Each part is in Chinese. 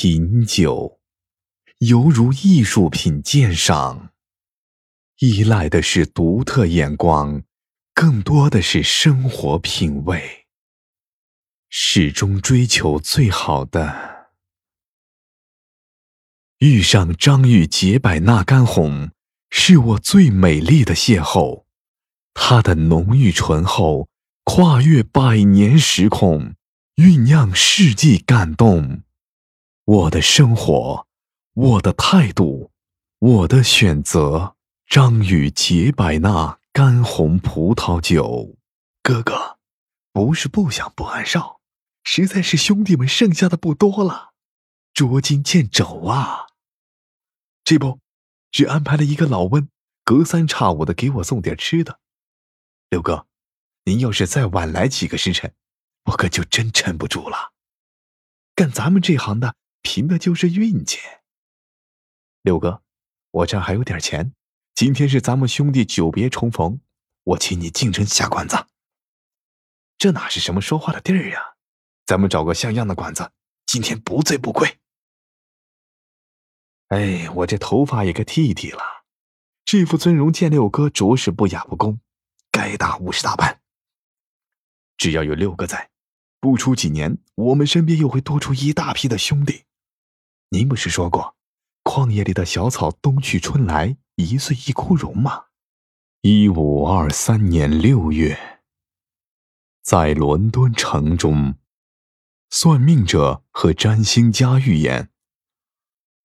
品酒，犹如艺术品鉴赏，依赖的是独特眼光，更多的是生活品味，始终追求最好的。遇上张裕解百纳干红，是我最美丽的邂逅。它的浓郁醇厚，跨越百年时空，酝酿世纪感动。我的生活，我的态度，我的选择。张宇洁百纳干红葡萄酒，哥哥，不是不想不安少，实在是兄弟们剩下的不多了，捉襟见肘啊。这不，只安排了一个老温，隔三差五的给我送点吃的。六哥，您要是再晚来几个时辰，我可就真撑不住了。干咱们这行的，凭的就是运气。六哥，我这还有点钱，今天是咱们兄弟久别重逢，我请你进城下馆子。这哪是什么说话的地儿呀？咱们找个像样的馆子，今天不醉不归。哎，我这头发也该剃一剃了，这副尊容见六哥着实不雅不恭。该打五十大板。只要有六哥在，不出几年，我们身边又会多出一大批的兄弟。您不是说过，旷野里的小草冬去春来，一岁一枯荣吗？一五二三年六月，在伦敦城中，算命者和占星家预言，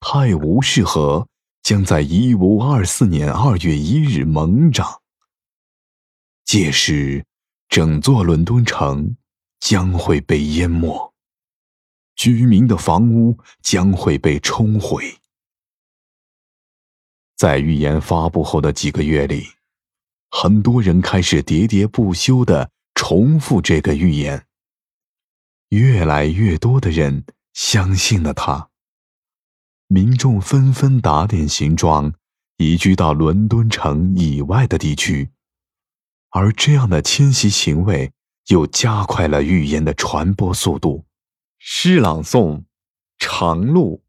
泰晤士河将在一五二四年二月一日猛涨。届时，整座伦敦城将会被淹没，居民的房屋将会被冲毁。在预言发布后的几个月里，很多人开始喋喋不休的重复这个预言。越来越多的人相信了他，民众纷纷打点行装，移居到伦敦城以外的地区。而这样的迁徙行为又加快了预言的传播速度。诗朗诵：长路。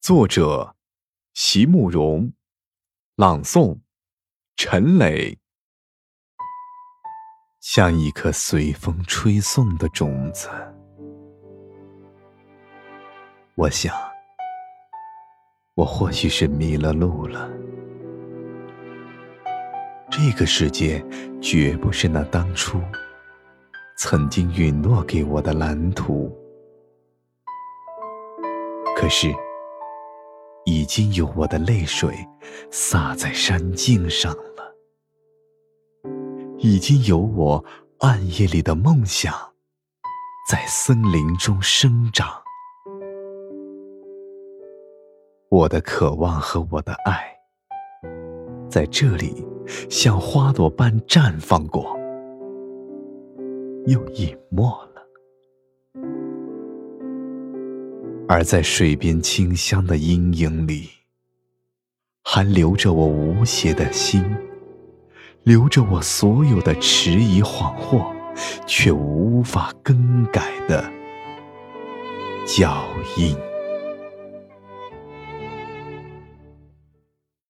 作者：席慕容。朗诵：陈磊。像一颗随风吹送的种子，我想，我或许是迷了路了。这个世界绝不是那当初曾经允诺给我的蓝图，可是已经有我的泪水洒在山径上了，已经有我暗夜里的梦想在森林中生长，我的渴望和我的爱在这里。像花朵般绽放过，又隐没了；而在水边清香的阴影里，还留着我无邪的心，留着我所有的迟疑恍惚，却无法更改的脚印。